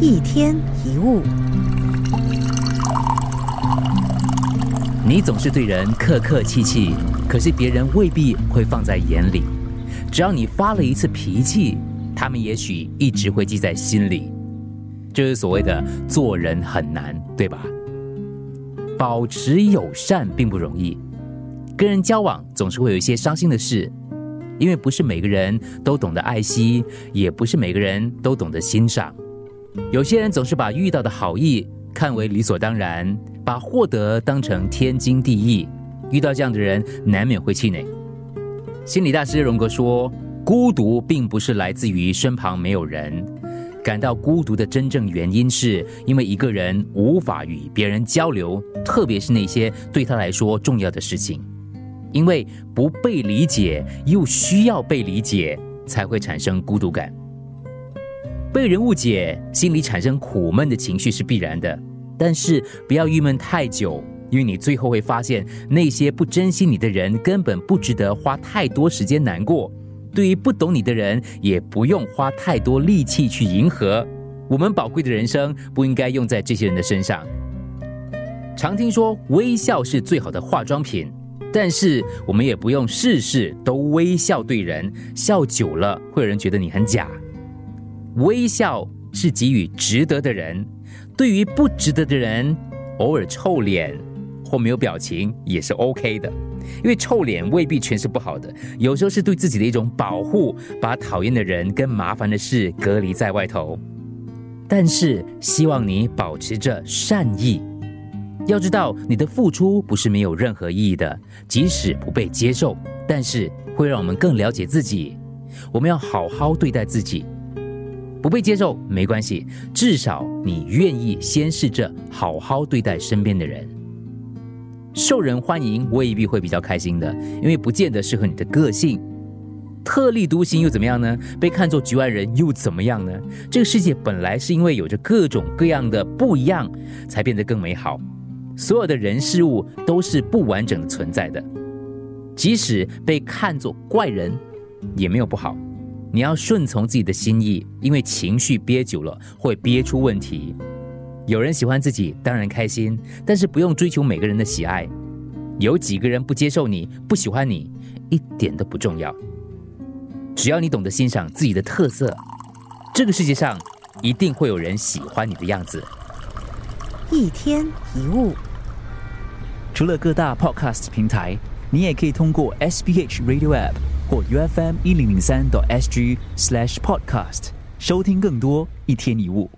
一天一物，你总是对人客客气气，可是别人未必会放在眼里。只要你发了一次脾气，他们也许一直会记在心里。这是所谓的做人很难，对吧？保持友善并不容易，跟人交往总是会有一些伤心的事，因为不是每个人都懂得爱惜，也不是每个人都懂得欣赏。有些人总是把遇到的好意看为理所当然，把获得当成天经地义。遇到这样的人，难免会气馁。心理大师荣格说：“孤独并不是来自于身旁没有人，感到孤独的真正原因是因为一个人无法与别人交流，特别是那些对他来说重要的事情。因为不被理解又需要被理解，才会产生孤独感。”被人误解，心里产生苦闷的情绪是必然的，但是不要郁闷太久，因为你最后会发现，那些不珍惜你的人根本不值得花太多时间难过。对于不懂你的人，也不用花太多力气去迎合。我们宝贵的人生不应该用在这些人的身上。常听说微笑是最好的化妆品，但是我们也不用事事都微笑对人，笑久了会有人觉得你很假。微笑是给予值得的人，对于不值得的人，偶尔臭脸或没有表情也是 OK 的，因为臭脸未必全是不好的，有时候是对自己的一种保护，把讨厌的人跟麻烦的事隔离在外头。但是希望你保持着善意，要知道你的付出不是没有任何意义的，即使不被接受，但是会让我们更了解自己。我们要好好对待自己。不被接受没关系，至少你愿意先试着好好对待身边的人。受人欢迎未必会比较开心的，因为不见得适合你的个性。特立独行又怎么样呢？被看作局外人又怎么样呢？这个世界本来是因为有着各种各样的不一样，才变得更美好。所有的人事物都是不完整的存在的，即使被看作怪人，也没有不好。你要顺从自己的心意，因为情绪憋久了会憋出问题。有人喜欢自己，当然开心，但是不用追求每个人的喜爱。有几个人不接受你、不喜欢你，一点都不重要。只要你懂得欣赏自己的特色，这个世界上一定会有人喜欢你的样子。一天一物，除了各大 Podcast 平台，你也可以通过 SBH Radio App。或 UFM 一零零三 SG slash podcast 收听更多一天一物。